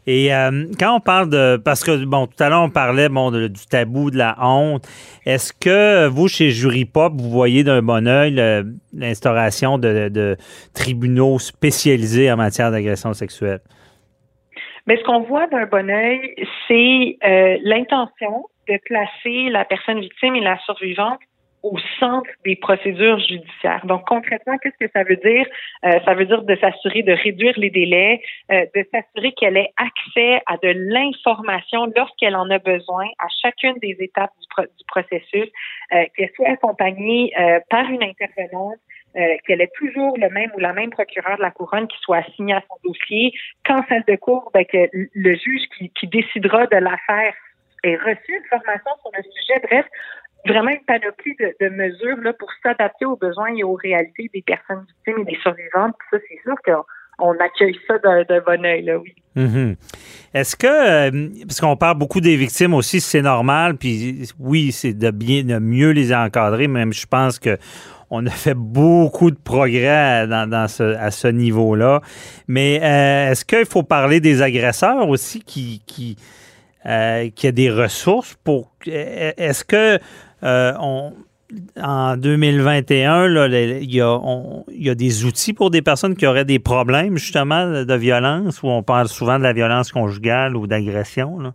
Et euh, quand on parle de... Parce que, bon, tout à l'heure, on parlait bon, du tabou, de la honte. Est-ce que vous, chez Jury Pop, vous voyez d'un bon oeil l'instauration de, tribunaux spécialisés en matière d'agression sexuelle? Mais ce qu'on voit d'un bon oeil, c'est euh, l'intention de placer la personne victime et la survivante au centre des procédures judiciaires. Donc concrètement, qu'est-ce que ça veut dire? Euh, Ça veut dire de s'assurer de réduire les délais, euh, de s'assurer qu'elle ait accès à de l'information lorsqu'elle en a besoin à chacune des étapes du, du processus, euh, qu'elle soit accompagnée par une intervenante. qu'elle ait toujours le même ou la même procureur de la couronne qui soit assigné à son dossier. Qu'en salle de cours, ben, que le juge qui, qui décidera de l'affaire ait reçu une formation sur le sujet. Bref, vraiment une panoplie de, mesures là, pour s'adapter aux besoins et aux réalités des personnes victimes et des survivantes. ça, c'est sûr qu'on accueille ça d'un bon oeil, là, oui. Mm-hmm. Est-ce que, euh, parce qu'on parle beaucoup des victimes aussi, c'est normal, puis oui, c'est de bien, de mieux les encadrer, même je pense que on a fait beaucoup de progrès dans, ce, à ce niveau-là. Mais euh, est-ce qu'il faut parler des agresseurs aussi qui, qui, euh, qui a des ressources pour. Est-ce que euh, on, en 2021, il, y a, des outils pour des personnes qui auraient des problèmes justement de violence, où on parle souvent de la violence conjugale ou d'agression.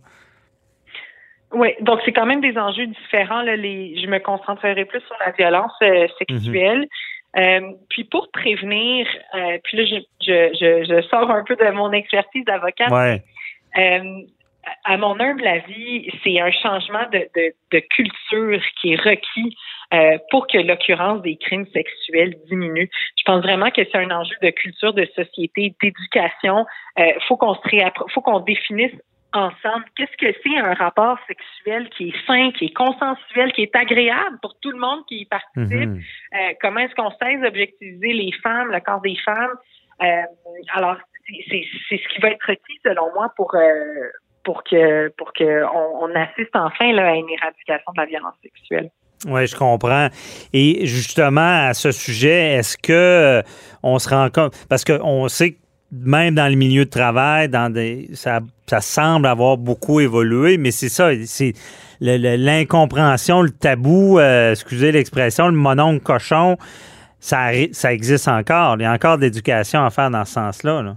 Oui, donc c'est quand même des enjeux différents. Les, je me concentrerai plus sur la violence euh, sexuelle. Mm-hmm. Euh, puis pour prévenir, puis là je, sors un peu de mon expertise d'avocat. Ouais à mon humble avis, c'est un changement de, de, culture qui est requis euh, pour que l'occurrence des crimes sexuels diminue. Je pense vraiment que c'est un enjeu de culture, de société, d'éducation. Euh, faut qu'on se faut qu'on définisse ensemble qu'est-ce que c'est un rapport sexuel qui est sain, qui est consensuel, qui est agréable pour tout le monde qui y participe. Mhm. Euh, comment est-ce qu'on cesse d'objectiviser les femmes, le corps des femmes? Euh, alors, c'est ce qui va être requis, selon moi, pour pour que pour que on, assiste enfin à une éradication de la violence sexuelle. Oui, je comprends. Et justement, à ce sujet, est-ce que euh, on se rend compte, parce qu'on sait que même dans le milieu de travail, dans des, ça, ça semble avoir beaucoup évolué, mais c'est ça, c'est l'incompréhension, le, tabou, euh, excusez l'expression, le mononcle cochon, ça, ça existe encore. Il y a encore de l'éducation à faire dans ce sens-là. là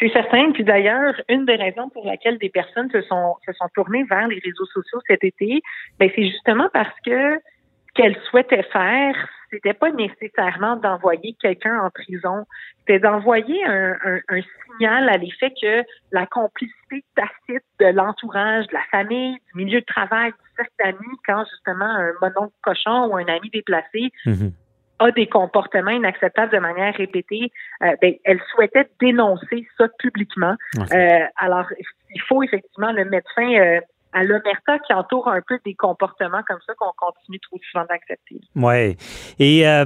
c'est certain. Puis d'ailleurs, une des raisons pour laquelle des personnes se sont se sont tournées vers les réseaux sociaux cet été, ben c'est justement parce que ce qu'elles souhaitaient faire, c'était pas nécessairement d'envoyer quelqu'un en prison, c'était d'envoyer un, un, signal à l'effet que la complicité tacite de l'entourage, de la famille, du milieu de travail, du cercle d'amis, quand justement un monon cochon ou un ami déplacé mm-hmm a des comportements inacceptables de manière répétée, euh, ben, elle souhaitait dénoncer ça publiquement. Euh, alors, il faut effectivement le fin euh, à l'omerta qui entoure un peu des comportements comme ça qu'on continue trop souvent d'accepter. Oui. Et euh,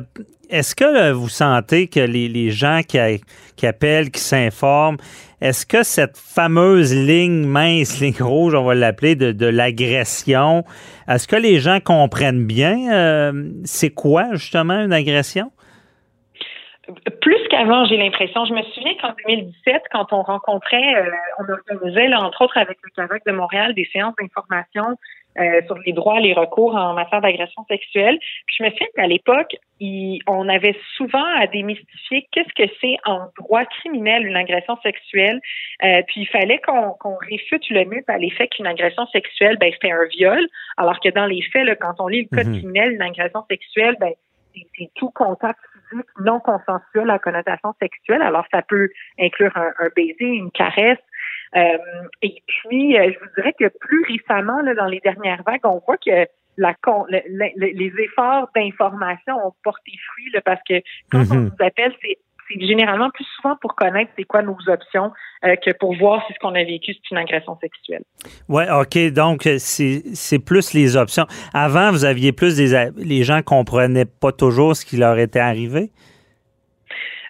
est-ce que vous sentez que les, les gens qui, qui, appellent, qui s'informent, est-ce que cette fameuse ligne mince, ligne rouge, on va l'appeler, de, de l'agression, est-ce que les gens comprennent bien euh, c'est quoi justement une agression? Plus qu'avant, j'ai l'impression. Je me souviens qu'en 2017, quand on rencontrait, euh, on organisait, là, entre autres avec le CAVAC de Montréal, des séances d'information euh, sur les droits, les recours en matière d'agression sexuelle. Puis je me souviens qu'à l'époque, on avait souvent à démystifier qu'est-ce que c'est en droit criminel une agression sexuelle. Euh, puis il fallait qu'on réfute le mythe à l'effet qu'une agression sexuelle, ben c'était un viol, alors que dans les faits, là, quand on lit le code mhm. criminel, une agression sexuelle, ben c'est tout contact non consensuel à connotation sexuelle. Alors, ça peut inclure un, baiser, une caresse. Euh, et puis, euh, je vous dirais que plus récemment, là, dans les dernières vagues, on voit que la, les efforts d'information ont porté fruit là, parce que quand on mhm. nous appelle, c'est c'est généralement plus souvent pour connaître c'est quoi nos options euh, que pour voir si ce qu'on a vécu c'est une agression sexuelle. Oui, OK. Donc, c'est plus les options. Avant, vous aviez plus des. Les gens comprenaient pas toujours ce qui leur était arrivé?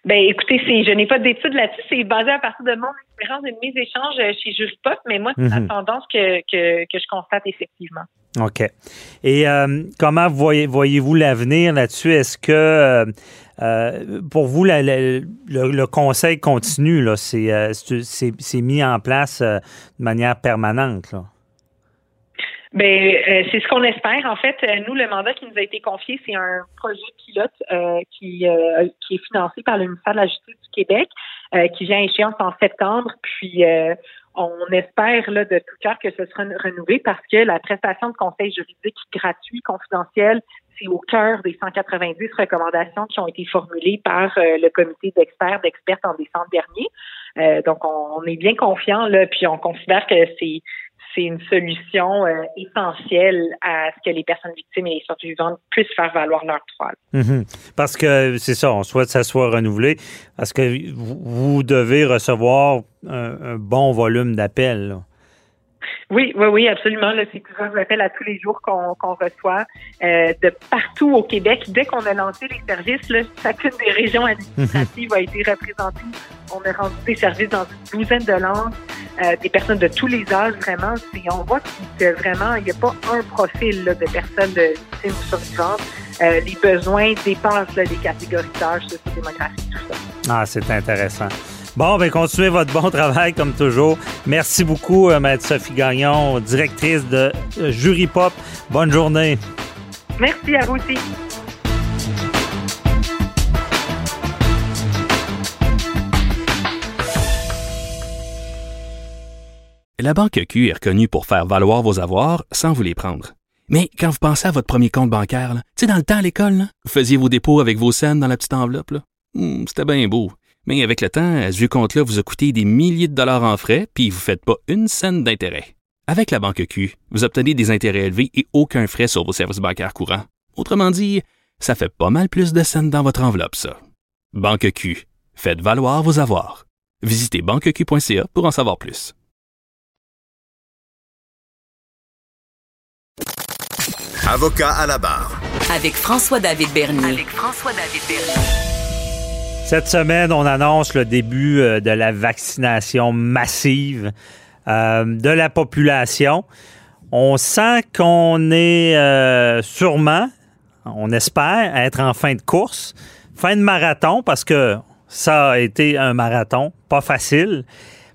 Ben, écoutez, je n'ai pas d'études là-dessus. C'est basé à partir de mon expérience et de mes échanges euh, chez Juripop, mais moi, c'est la mhm. tendance que, que, que je constate effectivement. OK. Et euh, comment voyez, voyez-vous l'avenir là-dessus? Est-ce que euh, pour vous, le, conseil continue, là, c'est, c'est, mis en place de manière permanente? Là? Ben, c'est ce qu'on espère. En fait, nous, le mandat qui nous a été confié, c'est un projet pilote qui, qui est financé par le ministère de la Justice du Québec, qui vient à échéance en septembre. Puis, on espère là, de tout cœur que ce sera renouvelé parce que la prestation de conseil juridique gratuit, confidentiel, c'est au cœur des 190 recommandations qui ont été formulées par euh, le comité d'experts, d'expertes en décembre dernier. Euh, donc, on, est bien confiant là, puis on considère que c'est c'est une solution euh, essentielle à ce que les personnes victimes et les survivantes puissent faire valoir leurs droits. Mhm. Parce que c'est ça, on souhaite que ça soit renouvelé, parce que vous, devez recevoir un, un bon volume d'appels. Oui, oui, oui, absolument. C'est plusieurs appels à tous les jours qu'on reçoit euh, de partout au Québec. Dès qu'on a lancé les services, chacune des régions administratives a été représentée. On a rendu des services dans une douzaine de langues, euh, des personnes de tous les âges, vraiment. on voit que vraiment, il n'y a pas un profil de personnes de victimes ou survivantes. Euh, les besoins dépassent les catégories d'âge, sociodémographique, tout ça. Ah, c'est intéressant. Bon, ben continuez votre bon travail comme toujours. Merci beaucoup, euh, Maître Sophie Gagnon, directrice de euh, Jury Pop. Bonne journée. Merci à vous aussi. La Banque Q est reconnue pour faire valoir vos avoirs sans vous les prendre. Mais quand vous pensez à votre premier compte bancaire, tu sais, dans le temps à l'école, vous faisiez vos dépôts avec vos scènes dans la petite enveloppe. Hmm, c'était bien beau. Mais avec le temps, à ce compte-là vous a coûté des milliers de dollars en frais, puis vous ne faites pas une scène d'intérêt. Avec la banque Q, vous obtenez des intérêts élevés et aucun frais sur vos services bancaires courants. Autrement dit, ça fait pas mal plus de scènes dans votre enveloppe, ça. Banque Q, faites valoir vos avoirs. Visitez banqueq.ca pour en savoir plus. Avocat à la barre. Avec François-David Bernier. Avec François-David Bernier. Cette semaine, on annonce le début euh, de la vaccination massive euh, de la population. On sent qu'on est euh, sûrement, on espère, être en fin de course, fin de marathon, parce que ça a été un marathon, pas facile.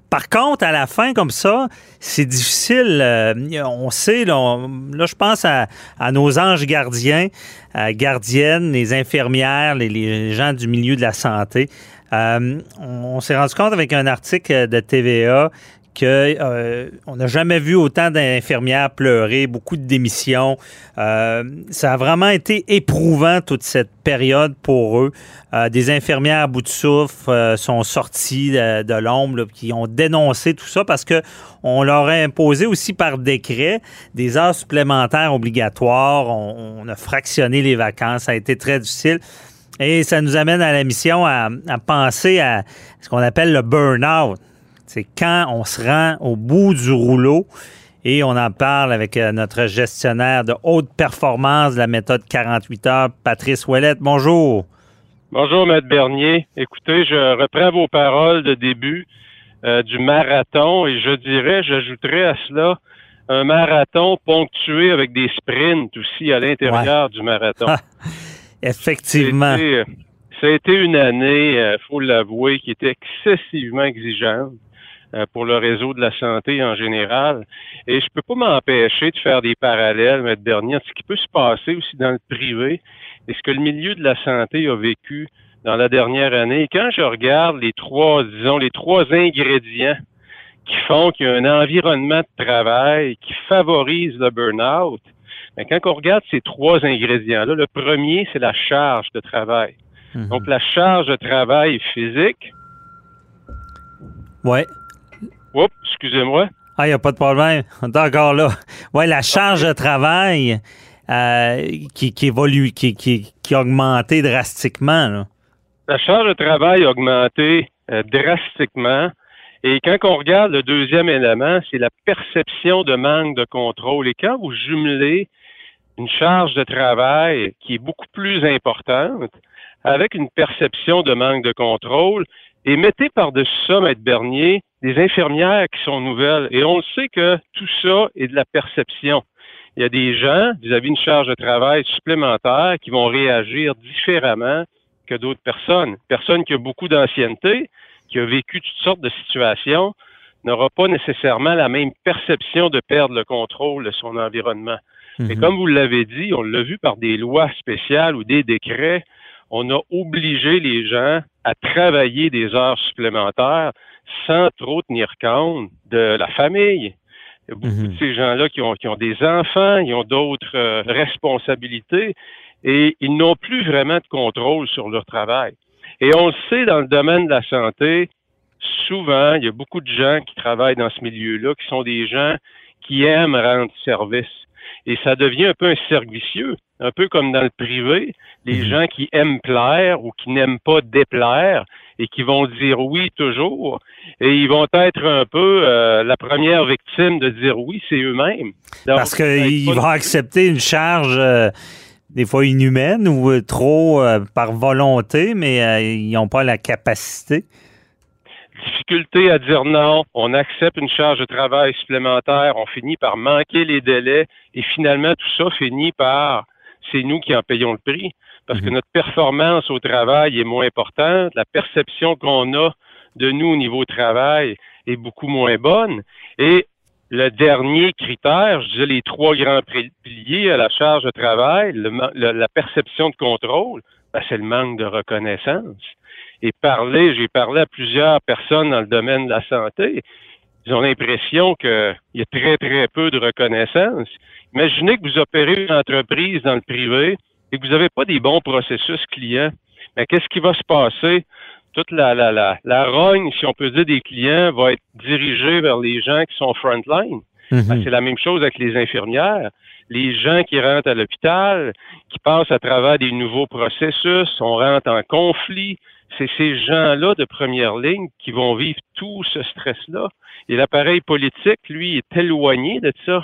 Par contre, à la fin, comme ça, c'est difficile. Euh, on sait, là, je pense à, nos anges gardiens, euh, gardiennes, les infirmières, les, gens du milieu de la santé. Euh, on s'est rendu compte avec un article de TVA qu'on euh, n'a jamais vu autant d'infirmières pleurer, beaucoup de démissions. Euh, ça a vraiment été éprouvant toute cette période pour eux. Euh, des infirmières à bout de souffle sont sorties de, l'ombre, qui ont dénoncé tout ça parce que on leur a imposé aussi par décret des heures supplémentaires obligatoires. On, a fractionné les vacances. Ça a été très difficile. Et ça nous amène à la mission à penser à ce qu'on appelle le burn-out. C'est quand on se rend au bout du rouleau et on en parle avec euh, notre gestionnaire de haute performance de la méthode 48 heures, Patrice Ouellette. Bonjour. Bonjour, Maître Bernier. Écoutez, je reprends vos paroles de début euh, du marathon et je dirais, j'ajouterais à cela un marathon ponctué avec des sprints aussi à l'intérieur du marathon. Effectivement. Ça a, été, une année, il euh, faut l'avouer, qui était excessivement exigeante. Euh, pour le réseau de la santé en général. Et je peux pas m'empêcher de faire des parallèles, mais dernier, ce qui peut se passer aussi dans le privé et ce que le milieu de la santé a vécu dans la dernière année. quand je regarde les trois, disons, les trois ingrédients qui font qu'il y a un environnement de travail qui favorise le burn-out, ben, quand on regarde ces trois ingrédients-là, le premier, c'est la charge de travail. Mhm. Donc, la charge de travail physique. Ouais. Oups, excusez-moi. Ah, il n'y a pas de problème. On est encore là. Oui, la charge de travail euh, qui, évolue, qui, qui, a augmenté drastiquement. La charge de travail a augmenté euh, drastiquement. Et quand on regarde le deuxième élément, c'est la perception de manque de contrôle. Et quand vous jumelez une charge de travail qui est beaucoup plus importante avec une perception de manque de contrôle, et mettez par-dessus ça, Maître Bernier, des infirmières qui sont nouvelles. Et on le sait que tout ça est de la perception. Il y a des gens, vis-à-vis une charge de travail supplémentaire, qui vont réagir différemment que d'autres personnes. Personne qui a beaucoup d'ancienneté, qui a vécu toutes sortes de situations, n'aura pas nécessairement la même perception de perdre le contrôle de son environnement. Et mhm. comme vous l'avez dit, on l'a vu par des lois spéciales ou des décrets, on a obligé les gens à travailler des heures supplémentaires sans trop tenir compte de la famille. Il y a beaucoup de ces gens-là qui ont, qui ont des enfants, ils ont d'autres euh, responsabilités et ils n'ont plus vraiment de contrôle sur leur travail. Et on le sait dans le domaine de la santé, souvent, il y a beaucoup de gens qui travaillent dans ce milieu-là, qui sont des gens qui aiment rendre service. Et ça devient un peu un cercle vicieux, un peu comme dans le privé, les gens qui aiment plaire ou qui n'aiment pas déplaire et qui vont dire oui toujours, et ils vont être un peu euh, la première victime de dire oui, c'est eux-mêmes. Parce qu'ils vont accepter une charge euh, des fois inhumaine ou euh, trop par volonté, mais ils n'ont pas la capacité difficulté à dire non, on accepte une charge de travail supplémentaire, on finit par manquer les délais. Et finalement tout ça finit par c'est nous qui en payons le prix. Parce que mhm. notre performance au travail est moins importante, la perception qu'on a de nous au niveau travail est beaucoup moins bonne. Et le dernier critère, je disais les trois grands piliers à la charge de travail, la perception de contrôle, ben, c'est le manque de reconnaissance et parler, j'ai parlé à plusieurs personnes dans le domaine de la santé. Ils ont l'impression qu'il y a très, très peu de reconnaissance. Imaginez que vous opérez une entreprise dans le privé et que vous n'avez pas des bons processus clients. Mais qu'est-ce qui va se passer? Toute la, la, la, la rogne, si on peut dire, des clients va être dirigée vers les gens qui sont frontline. Mhm. Ben, c'est la même chose avec les infirmières. Les gens qui rentrent à l'hôpital, qui passent à travers des nouveaux processus, on rentre en conflit, c'est ces gens-là de première ligne qui vont vivre tout ce stress-là. Et l'appareil politique, lui, est éloigné de ça.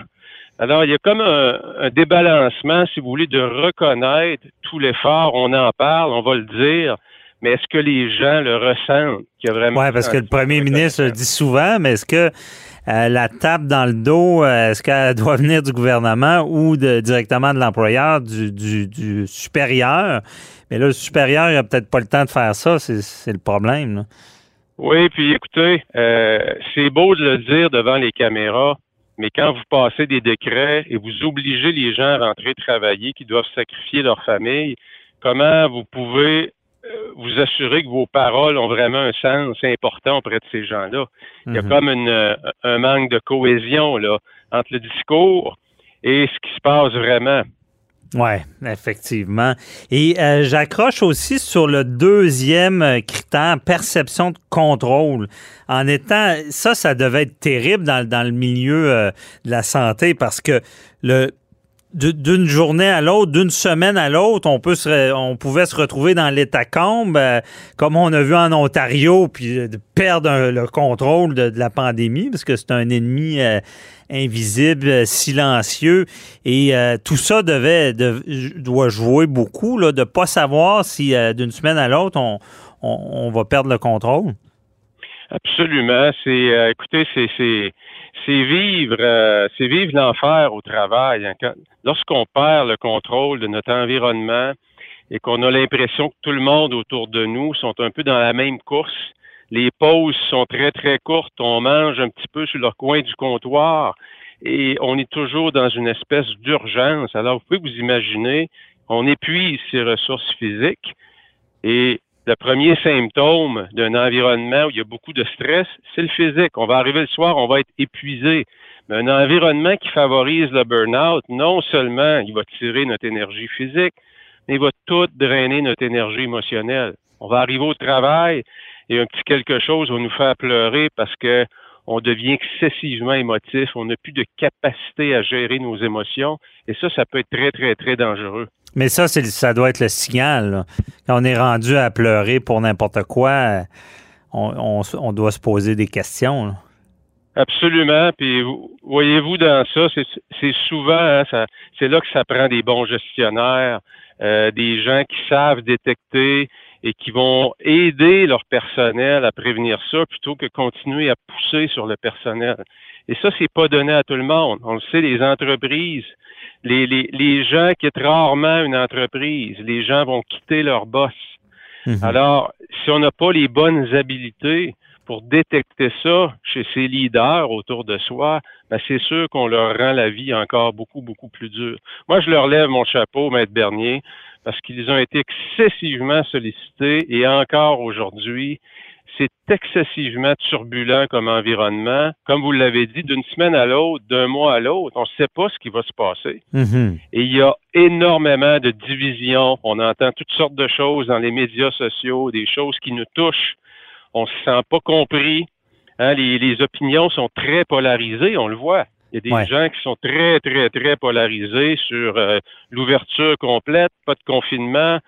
Alors, il y a comme un, débalancement, si vous voulez, de reconnaître tout l'effort. On en parle, on va le dire, mais est-ce que les gens le ressentent? Oui, parce que le premier ministre le dit souvent, mais est-ce que euh, la tape dans le dos, euh, est-ce qu'elle doit venir du gouvernement ou de, directement de l'employeur, du, du, supérieur? Mais là, le supérieur, il n'a peut-être pas le temps de faire ça, c'est le problème. Oui, puis écoutez, euh, c'est beau de le dire devant les caméras, mais quand vous passez des décrets et vous obligez les gens à rentrer travailler, qui doivent sacrifier leur famille, comment vous pouvez vous assurer que vos paroles ont vraiment un sens important auprès de ces gens-là. Il y a mhm. comme euh, un manque de cohésion là, entre le discours et ce qui se passe vraiment. Oui, effectivement. Et euh, j'accroche aussi sur le deuxième critère, perception de contrôle. En étant, ça, ça devait être terrible dans, dans le milieu de la santé parce que le, d'une journée à l'autre, d'une semaine à l'autre, on peut se, on pouvait se retrouver dans l'état combe, euh, comme on a vu en Ontario, puis de perdre le contrôle de, la pandémie, parce que c'est un ennemi euh, invisible, silencieux, et euh, tout ça devait doit jouer beaucoup, là, de pas savoir si d'une semaine à l'autre on, on, va perdre le contrôle. Absolument. C'est, écoutez, c'est c'est vivre, euh, c'est vivre l'enfer au travail. Hein. Lorsqu'on perd le contrôle de notre environnement et qu'on a l'impression que tout le monde autour de nous sont un peu dans la même course, les pauses sont très très courtes, on mange un petit peu sur leur coin du comptoir et on est toujours dans une espèce d'urgence. Alors vous pouvez vous imaginer, on épuise ses ressources physiques et le premier symptôme d'un environnement où il y a beaucoup de stress, c'est le physique. On va arriver le soir, on va être épuisé. Mais un environnement qui favorise le burn-out, non seulement il va tirer notre énergie physique, mais il va tout drainer notre énergie émotionnelle. On va arriver au travail et un petit quelque chose va nous faire pleurer parce que on devient excessivement émotif, on n'a plus de capacité à gérer nos émotions et ça, ça peut être très, très, très dangereux. Mais ça, c'est, ça doit être le signal. Quand on est rendu à pleurer pour n'importe quoi, on, doit se poser des questions. Absolument. Puis voyez-vous dans ça, c'est, souvent, hein, c'est là que ça prend des bons gestionnaires, euh, des gens qui savent détecter et qui vont aider leur personnel à prévenir ça plutôt que continuer à pousser sur le personnel. Et ça, c'est pas donné à tout le monde. On le sait, les entreprises les, les, les gens quittent rarement une entreprise. Les gens vont quitter leur boss. Mhm. Alors, si on n'a pas les bonnes habiletés pour détecter ça chez ces leaders autour de soi, ben c'est sûr qu'on leur rend la vie encore beaucoup, beaucoup plus dure. Moi, je leur lève mon chapeau, Maître Bernier, parce qu'ils ont été excessivement sollicités et encore aujourd'hui, c'est excessivement turbulent comme environnement. Comme vous l'avez dit, d'une semaine à l'autre, d'un mois à l'autre, on ne sait pas ce qui va se passer. Mhm. Et il y a énormément de divisions. On entend toutes sortes de choses dans les médias sociaux, des choses qui nous touchent. On se sent pas compris. Hein, les, les opinions sont très polarisées, on le voit. Il y a des Ouais. gens qui sont très, très, très polarisés sur euh, l'ouverture complète, pas de confinement,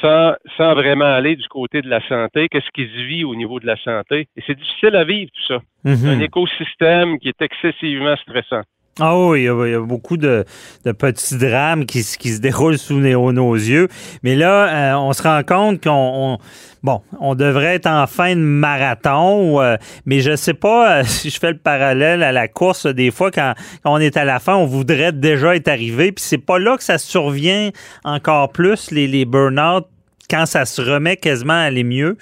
sans, sans vraiment aller du côté de la santé. Qu'est-ce qui se vit au niveau de la santé? Et c'est difficile à vivre, tout ça. Mhm. Un écosystème qui est excessivement stressant. Ah oui, il y a, beaucoup de, de petits drames qui, qui se déroulent sous nos, nos yeux. Mais là, euh, on se rend compte qu'on on- bon, on devrait être en fin de marathon, euh, mais je sais pas euh, si je fais le parallèle à la course. Des fois, quand, quand on est à la fin, on voudrait déjà être arrivé. Puis c'est pas là que ça survient encore plus les, les burn-out quand ça se remet quasiment à aller mieux.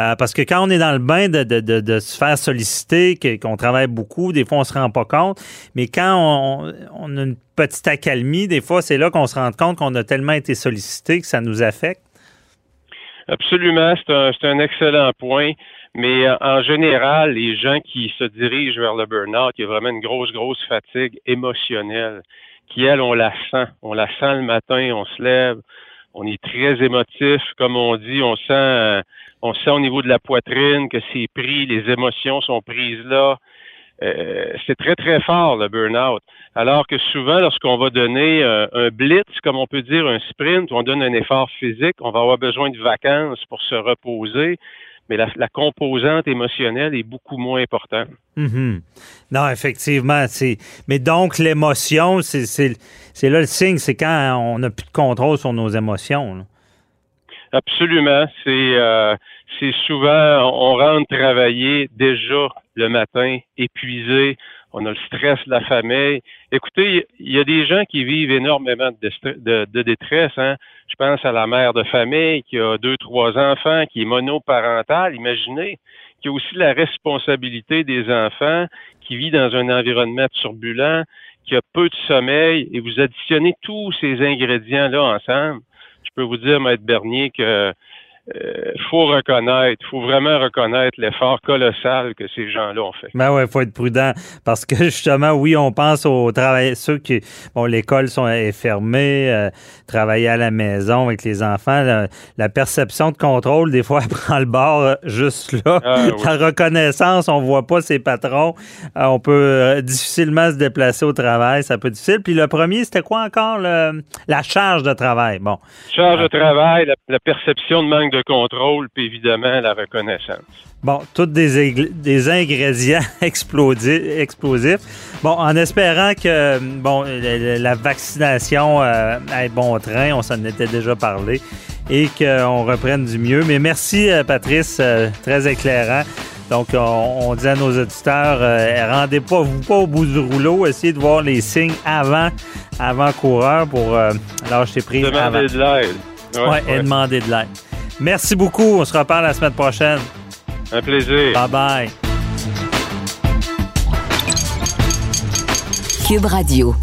Euh, parce que quand on est dans le bain de, de- de- se faire solliciter, qu'on travaille beaucoup, des fois on se rend pas compte. Mais quand on, a une petite accalmie, des fois c'est là qu'on se rend compte qu'on a tellement été sollicité que ça nous affecte. Absolument, c'est un, un excellent point. Mais euh, en général, les gens qui se dirigent vers le burn-out, il y a vraiment une grosse, grosse fatigue émotionnelle qui, elle, on la sent. On la sent le matin, on se lève, on est très émotif, comme on dit, on sent, euh, on sent au niveau de la poitrine que c'est pris, les émotions sont prises là. Euh, c'est très, très fort, le burn-out. Alors que souvent, lorsqu'on va donner euh, un blitz, comme on peut dire, un sprint, on donne un effort physique, on va avoir besoin de vacances pour se reposer, mais la, la composante émotionnelle est beaucoup moins importante. Mhm. Non, effectivement. Mais donc, l'émotion, c'est là le signe, c'est quand on n'a plus de contrôle sur nos émotions. Absolument. C'est euh, souvent on rentre travailler déjà le matin épuisé. On a le stress de la famille. Écoutez, il y a des gens qui vivent énormément de détresse. Hein. Je pense à la mère de famille qui a deux, trois enfants, qui est monoparentale. Imaginez, qui a aussi la responsabilité des enfants, qui vit dans un environnement turbulent, qui a peu de sommeil, et vous additionnez tous ces ingrédients-là ensemble je peux vous dire, Maître Bernier, que euh, faut reconnaître, faut vraiment reconnaître l'effort colossal que ces gens-là ont fait. Ben ouais, faut être prudent parce que justement, oui, on pense aux travailleurs, ceux qui, bon, l'école sont est fermée, euh, travailler à la maison avec les enfants, la, la perception de contrôle, des fois, elle prend le bord euh, juste là. Ah, oui. La reconnaissance, on voit pas ses patrons, Euh, on peut euh, difficilement se déplacer au travail, ça peut être difficile. Puis le premier, c'était quoi encore le, la charge de travail? Bon, Charge de travail, la, la perception de manque de contrôle, puis évidemment la reconnaissance. Bon, tous des, des ingrédients explosifs. Bon, en espérant que bon, la, vaccination euh, ait bon train, on s'en était déjà parlé, et qu'on reprenne du mieux. Mais merci, euh, Patrice, euh, très éclairant. Donc, on, on dit à nos auditeurs, euh, rendez pas, vous pas au bout du rouleau, essayez de voir les signes avant, avant coureur pour euh, lâcher prise avant. Demander de l'aide. Ouais, Ouais, et demander de l'aide. Merci beaucoup. On se reparle la semaine prochaine. Un plaisir. Bye bye. Cube Radio.